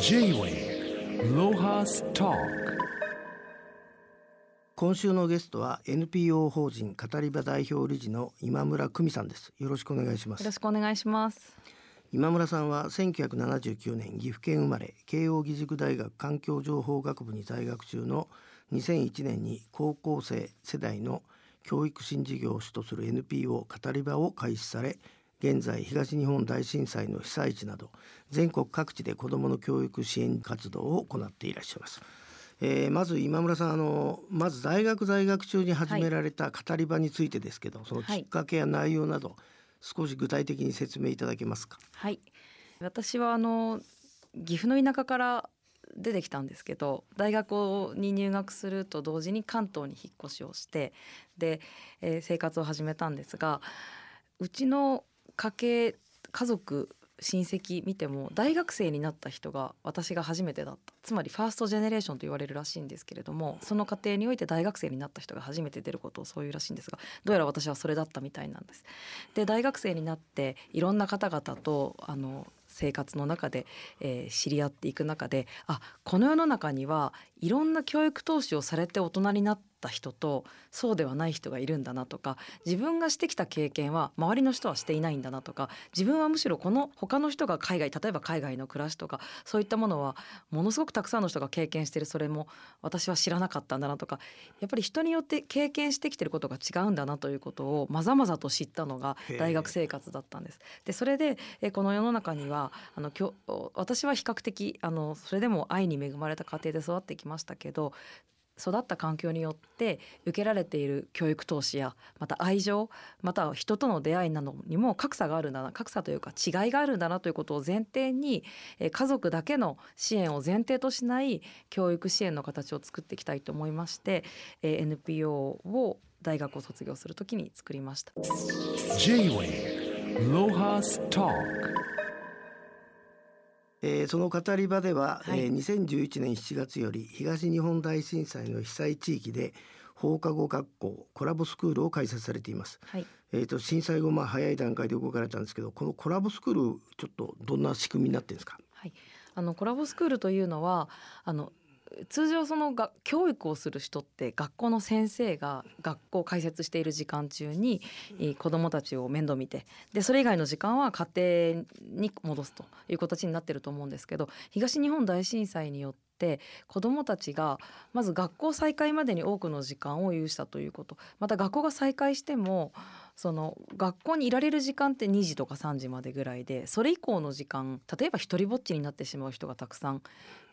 J-Way ロハスト今週のゲストは NPO 法人語り場代表理事の今村久美さんです。よろしくお願いします。よろしくお願いします。今村さんは1979年岐阜県生まれ慶應義塾大学環境情報学部に在学中の2001年に高校生世代の教育新事業を主とする NPO 語り場を開始され現在東日本大震災の被災地など全国各地で子どもの教育支援活動を行っていらっしゃいます。えー、まず今村さんあのまず大学在学中に始められた語り場についてですけど、はい、そのきっかけや内容など、少し具体的に説明いただけますか？はい私はあの岐阜の田舎から出てきたんですけど大学に入学すると同時に関東に引っ越しをしてで、えー、生活を始めたんですがうちの家系家族親戚見ても大学生になった人が私が初めてだったつまりファーストジェネレーションと言われるらしいんですけれどもその過程において大学生になった人が初めて出ることをそういうらしいんですがどうやら私はそれだったみたいなんです。で大学生になっていろんな方々とあの生活の中で、えー、知り合っていく中であこの世の中にはいろんな教育投資をされて大人になった人とそうではない人がいるんだなとか自分がしてきた経験は周りの人はしていないんだなとか自分はむしろこの他の人が海外例えば海外の暮らしとかそういったものはものすごくたくさんの人が経験してるそれも私は知らなかったんだなとかやっぱり人によって経験してきてることが違うんだなということをまざまざと知ったのが大学生活だったんです。でそれでえこの世の中にはあの私は比較的あのそれでも愛に恵まれた家庭で育ってきましたけど育った環境によって受けられている教育投資やまた愛情または人との出会いなどにも格差があるんだな格差というか違いがあるんだなということを前提に家族だけの支援を前提としない教育支援の形を作っていきたいと思いまして NPO を大学を卒業するときに作りました。えー、その語り場では、はい、えー、2011年7月より東日本大震災の被災地域で放課後学校コラボスクールを開設されています。はい、えっ、と震災後まあ早い段階で動かれたんですけど、このコラボスクールちょっとどんな仕組みになってるんですか？はい、あのコラボスクールというのはあの通常そのが教育をする人って学校の先生が学校を開設している時間中に子どもたちを面倒見てでそれ以外の時間は家庭に戻すという形になってると思うんですけど東日本大震災によって子どもたちがまず学校再開までに多くの時間を有したということ。また学校が再開してもその学校にいられる時間って2時とか3時までぐらいでそれ以降の時間例えば一りぼっちになってしまう人がたくさん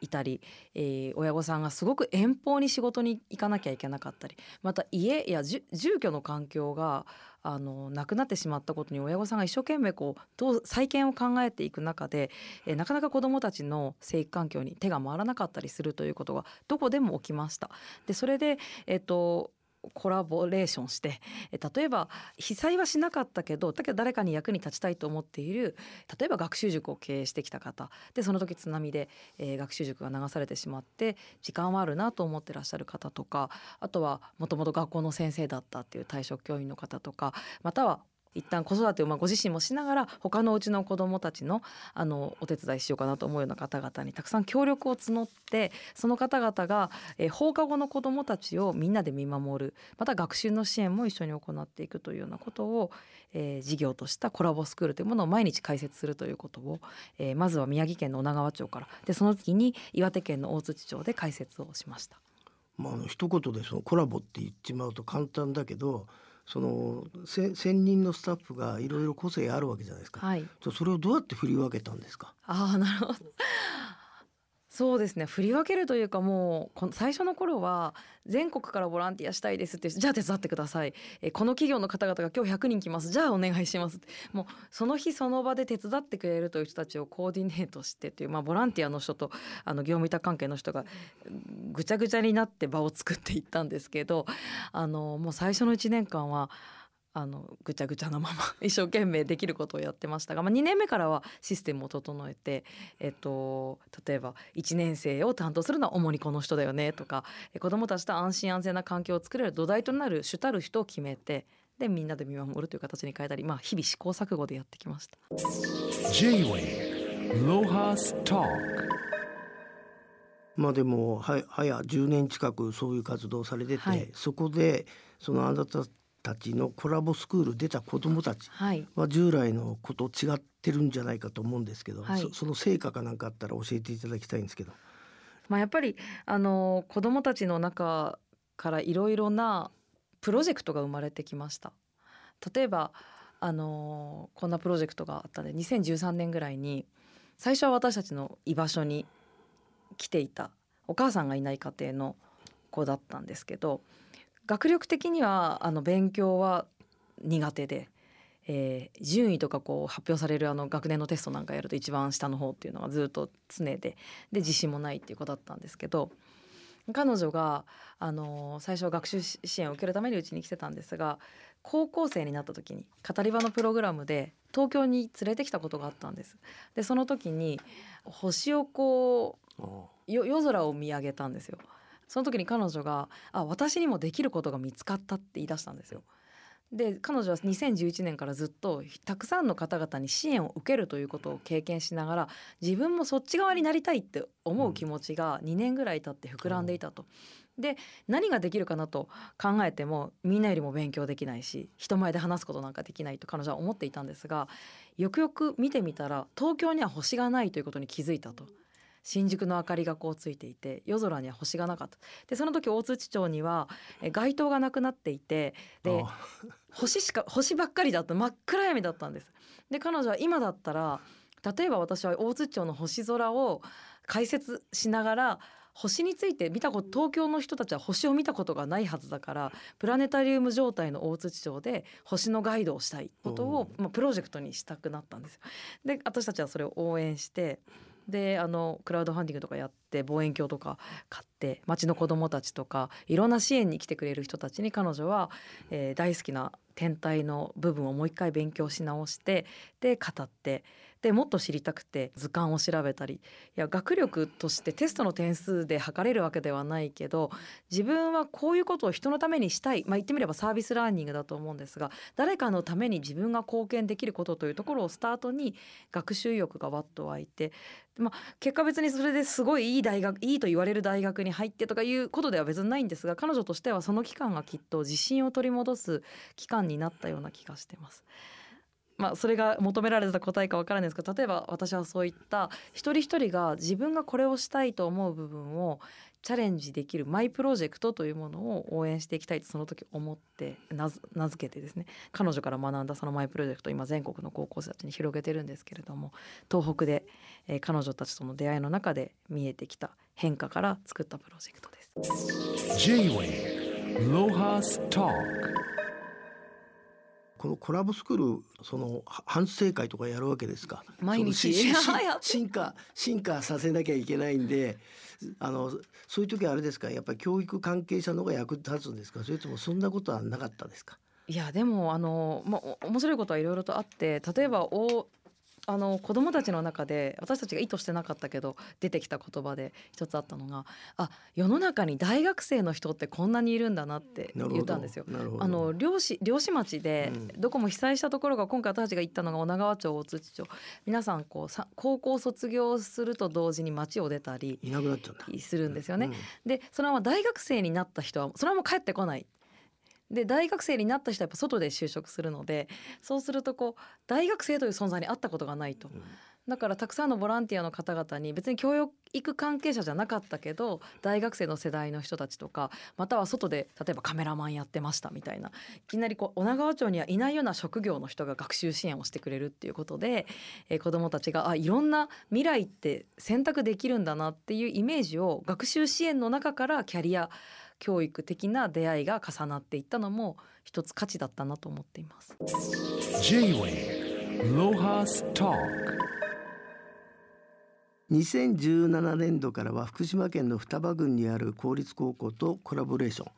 いたり、えー、親御さんがすごく遠方に仕事に行かなきゃいけなかったりまた家や住居の環境があのなくなってしまったことに親御さんが一生懸命こうどう再建を考えていく中で、えー、なかなか子どもたちの生育環境に手が回らなかったりするということがどこでも起きました。でそれで、えーとコラボレーションして例えば被災はしなかったけどだけど誰かに役に立ちたいと思っている例えば学習塾を経営してきた方でその時津波で、えー、学習塾が流されてしまって時間はあるなと思ってらっしゃる方とかあとはもともと学校の先生だったっていう退職教員の方とかまたは一旦子育てをまあご自身もしながら他のうちの子どもたちのあのお手伝いしようかなと思うような方々にたくさん協力を募ってその方々が、えー、放課後の子どもたちをみんなで見守るまた学習の支援も一緒に行っていくというようなことを、えー、事業としたコラボスクールというものを毎日開設するということを、えー、まずは宮城県の女川町からでその次に岩手県の大槌町で開設をしました。まあ、あの一言でそのコラボって言っちまうと簡単だけどその専任のスタッフがいろいろ個性あるわけじゃないですか、はい、それをどうやって振り分けたんですか？あなるほどそうですね。振り分けるというかもうこの最初の頃は全国からボランティアしたいですってじゃあ手伝ってください。えこの企業の方々が今日100人来ます。じゃあお願いしますもうその日その場で手伝ってくれるという人たちをコーディネートしてという、まあ、ボランティアの人とあの業務委託関係の人がぐちゃぐちゃになって場を作っていったんですけどあのもう最初の1年間はあのぐちゃぐちゃなまま 一生懸命できることをやってましたが、まあ、2年目からはシステムを整えて、えっと、例えば1年生を担当するのは主にこの人だよねとか子どもたちと安心安全な環境を作れる土台となる主たる人を決めてでみんなで見守るという形に変えたり、まあ、日々試行錯誤でやってきました。J-Way ロハスターまあでもは早10年近くそういう活動をされてて、はいそこでそのあなたたちのコラボスクール出た子どもたちは従来のこと違ってるんじゃないかと思うんですけど、はいそその成果かなんかあったら教えていただきたいんですけど。まあ、やっぱりあの子どもたちの中からいろいろなプロジェクトが生まれてきました。例えばあのこんなプロジェクトがあったんで2013年ぐらいに最初は私たちの居場所に来ていたお母さんがいない家庭の子だったんですけど学力的にはあの勉強は苦手で、えー順位とかこう発表されるあの学年のテストなんかやると一番下の方っていうのがずっと常でで自信もないっていう子だったんですけど彼女が、あの最初は学習支援を受けるためにうちに来てたんですが高校生になった時に語り場のプログラムで東京に連れてきたことがあったんです。でその時に星をこうよ夜空を見上げたんですよその時に彼女が「あ私にもできることが見つかった」って言い出したんですよ。で彼女は2011年からずっとたくさんの方々に支援を受けるということを経験しながら自分もそっち側になりたいって思う気持ちが2年ぐらい経って膨らんでいたと。で何ができるかなと考えてもみんなよりも勉強できないし人前で話すことなんかできないと彼女は思っていたんですがよくよく見てみたら東京には星がないということに気づいたと。新宿の明かりがこうついていて夜空には星がなかった。でその時大槌町にはえ街灯がなくなっていてであ星しか星ばっかりだった。真っ暗闇だったんです。で彼女は今だったら例えば私は大津町の星空を解説しながら星について見たこと東京の人たちは星を見たことがないはずだからプラネタリウム状態の大津町で星のガイドをしたいことを、まあ、プロジェクトにしたくなったんですよ。で私たちはそれを応援してであのクラウドファンディングとかやって望遠鏡とか買って町の子どもたちとかいろんな支援に来てくれる人たちに彼女は、えー大好きな天体の部分をもう一回勉強し直してで語ってでもっと知りたくて図鑑を調べたり。いや学力としてテストの点数で測れるわけではないけど自分はこういうことを人のためにしたい、まあ、言ってみればサービスラーニングだと思うんですが誰かのために自分が貢献できることというところをスタートに学習意欲がわっと湧いてまあ、結果別にそれですごいいい大学いいと言われる大学に入ってとかいうことでは別にないんですが彼女としてはその期間がきっと自信を取り戻す期間になったような気がしてます。まあ、それが求められた答えかわからないですけど例えば私はそういった一人一人が自分がこれをしたいと思う部分をチャレンジできるマイプロジェクトというものを応援していきたいとその時思って名付けてですね彼女から学んだそのマイプロジェクト今全国の高校生たちに広げてるんですけれども東北で、えー彼女たちとの出会いの中で見えてきた変化から作ったプロジェクトです。このコラボスクールそのは反省会とかやるわけですか？毎日。進化進化させなきゃいけないんであのそういう時はあれですか？やっぱり教育関係者の方が役立つんですか？それともそんなことはなかったですか？いやでもあの、ま面白いことはいろいろとあって例えばおあの子供たちの中で私たちが意図してなかったけど出てきた言葉で一つあったのがあ世の中に大学生の人ってこんなにいるんだなって言ったんですよ。あの漁師漁師町でうん。どこも被災したところが今回私たちが行ったのが女川町大槌町。皆さんこうさ高校卒業すると同時に町を出たりいなくなっちゃうするんですよね。うん。でそのまま大学生になった人はそれはもう帰ってこない。で大学生になった人はやっぱ外で就職するのでそうするとこう大学生という存在に会ったことがないと。だからたくさんのボランティアの方々に別に教育関係者じゃなかったけど大学生の世代の人たちとかまたは外で例えばカメラマンやってましたみたいないきなりこう女川町にはいないような職業の人が学習支援をしてくれるっていうことで、えー子どもたちがあいろんな未来って選択できるんだなっていうイメージを学習支援の中からキャリア教育的な出会いが重なっていったのも一つ価値だったなと思っています。J-Way Lohas Talk 2017年度からは福島県の双葉郡にある公立高校とコラボレーション。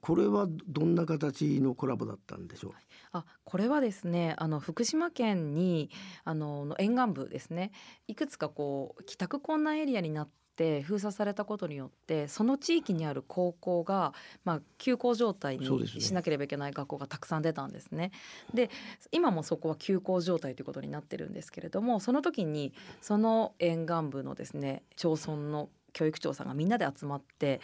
これはどんな形のコラボだったんでしょう？あこれはですねあの福島県にあのの沿岸部ですね。いくつかこう帰宅困難エリアになって封鎖されたことによってその地域にある高校が、まあ、休校状態にしなければいけない学校がたくさん出たんですね。で今もそこは休校状態ということになってるんですけれどもその時にその沿岸部のですね町村の教育長さんがみんなで集まって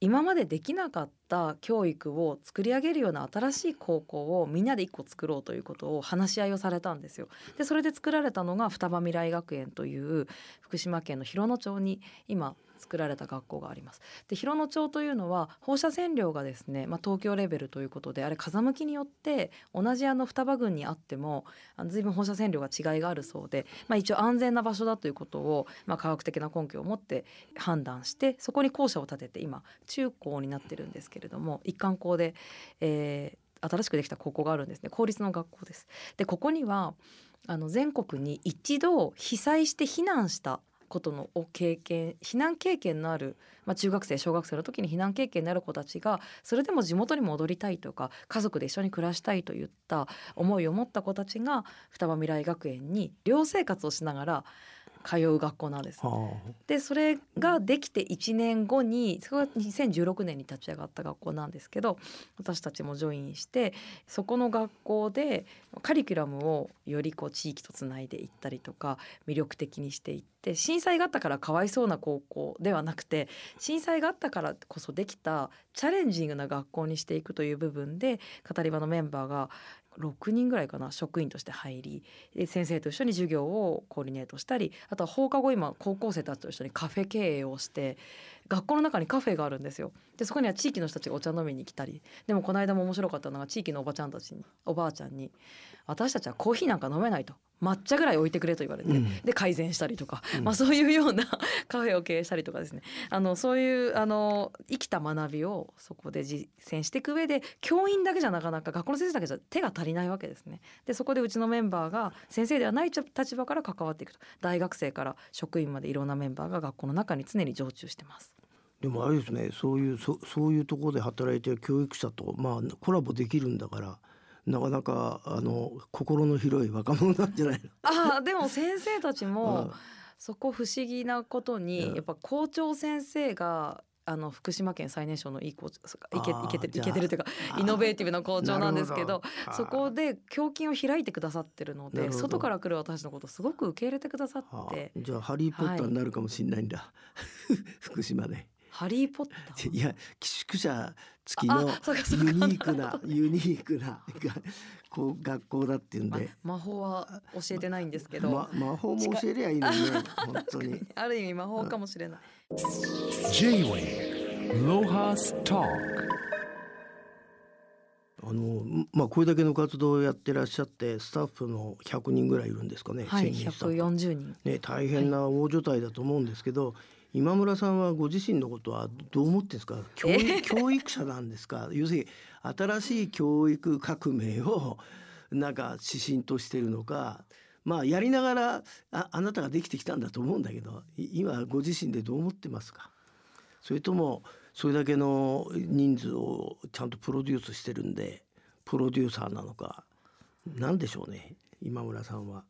今までできなかった教育を作り上げるような新しい高校をみんなで一個作ろうということを話し合いをされたんですよ。でそれで作られたのが双葉未来学園という福島県の広野町に今作られた学校があります。で広野町というのは放射線量がですね、まあ、東京レベルということであれ風向きによって同じあの双葉郡にあってもあの随分放射線量が違いがあるそうで、まあ、一応安全な場所だということを、まあ、科学的な根拠を持って判断してそこに校舎を建てて今中高になってるんですけけれども一貫校で、えー新しくできた高校があるんですね公立の学校です。でここにはあの全国に一度被災して避難したことのを経験避難経験のある、まあ、中学生小学生の時に避難経験のある子たちがそれでも地元に戻りたいとか家族で一緒に暮らしたいといった思いを持った子たちが双葉未来学園に寮生活をしながら通う学校なんです。はでそれができて1年後にそれが2016年に立ち上がった学校なんですけど私たちもジョインしてそこの学校でカリキュラムをよりこう地域とつないでいったりとか魅力的にしていって震災があったからかわいそうな高校ではなくて震災があったからこそできたチャレンジングな学校にしていくという部分で語り場のメンバーが6人ぐらいかな職員として入り先生と一緒に授業をコーディネートしたりあとは放課後今高校生たちと一緒にカフェ経営をして学校の中にカフェがあるんですよ。でそこには地域の人たちがお茶飲みに来たり。でもこの間も面白かったのが地域のおばちゃんたちにおばあちゃんに「私たちはコーヒーなんか飲めない」と。抹茶ぐらい置いてくれと言われて、うん。で改善したりとか、うん。まあ、そういうようなカフェを経営したりとかですね。あのそういうあの生きた学びをそこで実践していく上で教員だけじゃなかなか学校の先生だけじゃ手が足りないわけですね。でそこでうちのメンバーが先生ではない立場から関わっていくと。大学生から職員までいろんなメンバーが学校の中に常に常駐してます。でもあれですねそういうそそういうところで働いてる教育者とまあコラボできるんだからなかなかあの心の広い若者なんじゃないの？ああでも先生たちうん。もそこ不思議なことうん。にやっぱ校長先生があの福島県最年少のいい校長いけいけてるいけてるというかイノベーティブな校長なんですけどそこで胸筋を開いてくださってるので外から来る私のことをすごく受け入れてくださはあってじゃあハリー・ポッターになるかもしれないんだ、福島で「ハリー・ポッター」いや寄宿舎付きのユニークなユニークなが こう学校だっていうんまで、魔法は教えてないんですけど、ま、魔法も教えりゃいいのにね本当に。ある意味魔法かもしれない。J-Way Lohas Talk あのまあこれだけの活動をやってらっしゃってスタッフの100人ぐらいいるんですかね、はい、専任スタッフ。140人。ね大変な大所帯だと思うんですけど、今村さんはご自身のことはどう思ってんですか？教育 教育者なんですか？要するに新しい教育革命をなんか指針としてるのかまあやりながらああなたができてきたんだと思うんだけどい今ご自身でどう思ってますか？それともそれだけの人数をちゃんとプロデュースしてるんでプロデューサーなのかなんでしょうね今村さんは。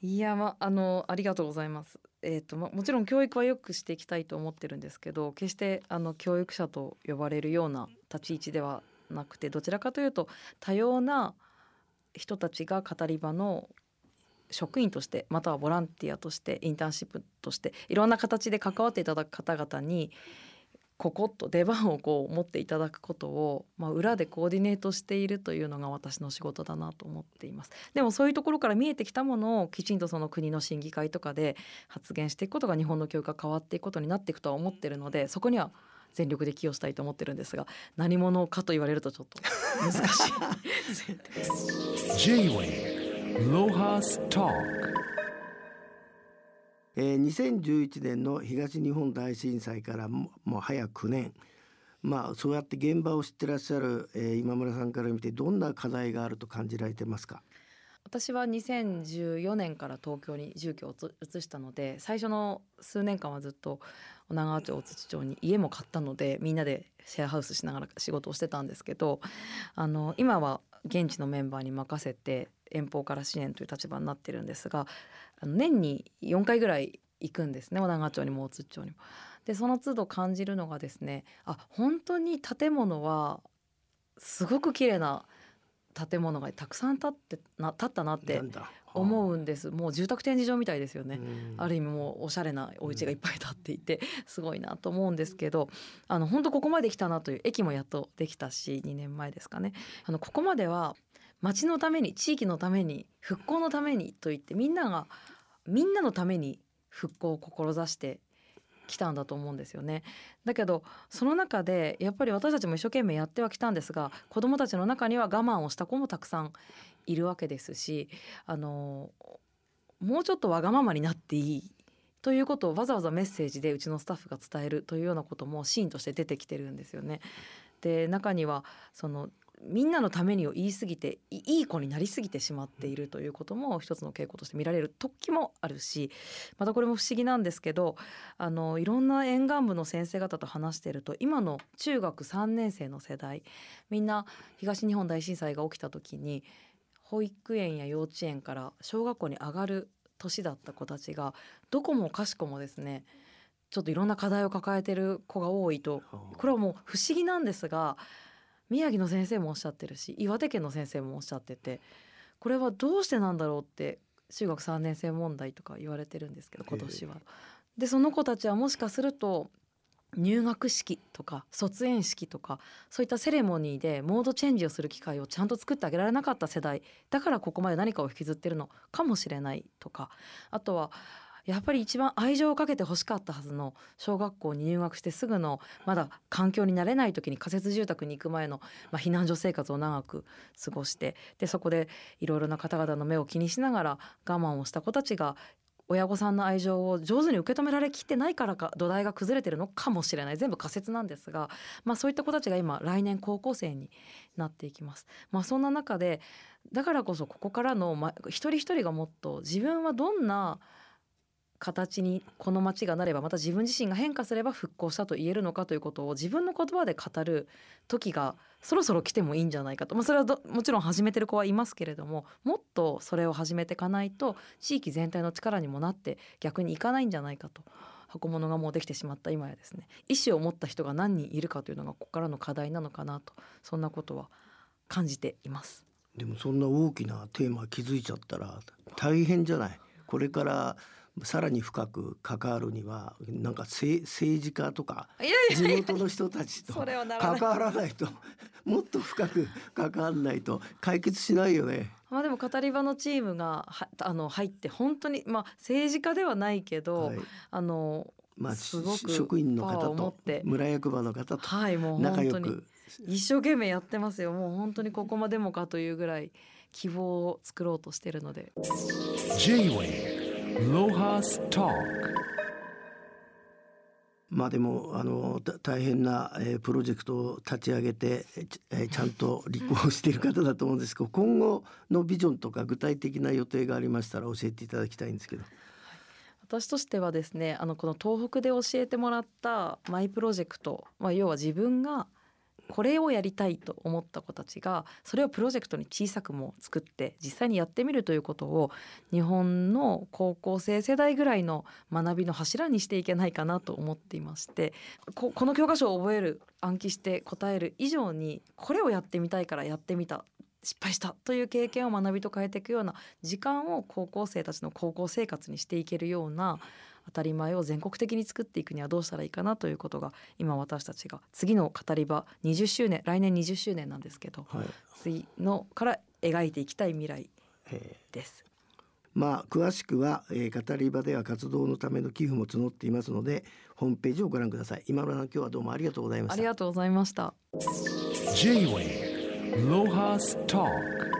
いやまあのありがとうございます。えー、とまもちろん教育はよくしていきたいと思ってるんですけど、決してあの教育者と呼ばれるような立ち位置ではなくて、どちらかというと多様な人たちが語り場の職員としてまたはボランティアとしてインターンシップとしていろんな形で関わっていただく方々にここと出番をこう持っていただくことを、まあ、裏でコーディネートしているというのが私の仕事だなと思っています。でもそういうところから見えてきたものをきちんとその国の審議会とかで発言していくことが日本の教育が変わっていくことになっていくとは思ってるのでそこには全力で寄与したいと思ってるんですが何者かと言われるとちょっと難しい。J-Way Lohas Talk えー、2011年の東日本大震災からもう早9年まあそうやって現場を知ってらっしゃる、えー今村さんから見てどんな課題があると感じられてますか？私は2014年から東京に住居を移したので最初の数年間はずっと女川町大槌町に家も買ったのでみんなでシェアハウスしながら仕事をしてたんですけどあの今は現地のメンバーに任せて遠方から支援という立場になってるんですが年に4回ぐらい行くんですね小長町にも大津町にも。でその都度感じるのがですねあ本当に建物はすごく綺麗な建物がたくさん建ってな建ったなって思うんですもう住宅展示場みたいですよね。うんある意味もうおしゃれなお家がいっぱい建っていて すごいなと思うんですけどあの本当ここまで来たなという駅もやっとできたし2年前ですかねあのここまでは町のために地域のために復興のためにと言ってみんながみんなのために復興を志してきたんだと思うんですよね。だけどその中でやっぱり私たちも一生懸命やってはきたんですが子どもたちの中には我慢をした子もたくさんいるわけですしあのもうちょっとわがままになっていいということをわざわざメッセージでうちのスタッフが伝えるというようなこともシーンとして出てきてるんですよね。で中にはそのみんなのためにを言い過ぎていいい子になりすぎてしまっているということも一つの傾向として見られる時もあるしまたこれも不思議なんですけどあのいろんな沿岸部の先生方と話していると今の中学3年生の世代みんな東日本大震災が起きた時に保育園や幼稚園から小学校に上がる年だった子たちがどこもかしこもですねちょっといろんな課題を抱えてる子が多いとこれはもう不思議なんですが宮城の先生もおっしゃってるし岩手県の先生もおっしゃっててこれはどうしてなんだろうって中学3年生問題とか言われてるんですけど今年は。でその子たちはもしかすると入学式とか卒園式とかそういったセレモニーでモードチェンジをする機会をちゃんと作ってあげられなかった世代だからここまで何かを引きずってるのかもしれないとかあとはやっぱり一番愛情をかけて欲しかったはずの小学校に入学してすぐのまだ環境に慣れない時に仮設住宅に行く前の、まあ、避難所生活を長く過ごしてでそこでいろいろな方々の目を気にしながら我慢をした子たちが親御さんの愛情を上手に受け止められきってないからか土台が崩れてるのかもしれない全部仮説なんですが、まあ、そういった子たちが今来年高校生になっていきます。まあ、そんな中でだからこそここからの、ま、一人一人がもっと自分はどんな形にこの町がなればまた自分自身が変化すれば復興したと言えるのかということを自分の言葉で語る時がそろそろ来てもいいんじゃないかと、まあ、それはもちろん始めてる子はいますけれどももっとそれを始めていかないと地域全体の力にもなって逆にいかないんじゃないかと。箱物がもうできてしまった今やですね意思を持った人が何人いるかというのがここからの課題なのかなとそんなことは感じています。でもそんな大きなテーマ気づいちゃったら大変じゃない？これからさらに深く関わるにはなんか政政治家とかいやい地元の人たちとそれはなら関ない。わらないともっと深く関わらないと解決しないよね。まあでも語り場のチームがはあの入って本当にまあ政治家ではないけど、はい。あのまあ、すごく職員の方と村役場の方とはいもう仲良本当にく一生懸命やってますよ。もう本当にここまでもかというぐらい希望を作ろうとしてるので。J-Way まあでもあのた大変な、えープロジェクトを立ち上げて、えーちゃんと立候補している方だと思うんですけど 今後のビジョンとか具体的な予定がありましたら教えていただきたいんですけど。私としてはですねあのこの東北で教えてもらったマイプロジェクト、まあ、要は自分がこれをやりたいと思った子たちがそれをプロジェクトに小さくも作って実際にやってみるということを日本の高校生世代ぐらいの学びの柱にしていけないかなと思っていましてここの教科書を覚える暗記して答える以上にこれをやってみたいからやってみた。失敗したという経験を学びと変えていくような時間を高校生たちの高校生活にしていけるような当たり前を全国的に作っていくにはどうしたらいいかなということが今私たちが次の語り場20周年来年20周年なんですけどはい次のから描いていきたい未来えです。ーまあ詳しくは、えー語り場では活動のための寄付も募っていますのでホームページをご覧ください。今村さん今日はどうもありがとうございましたあり。がとうございました。J-Way Lohas Talk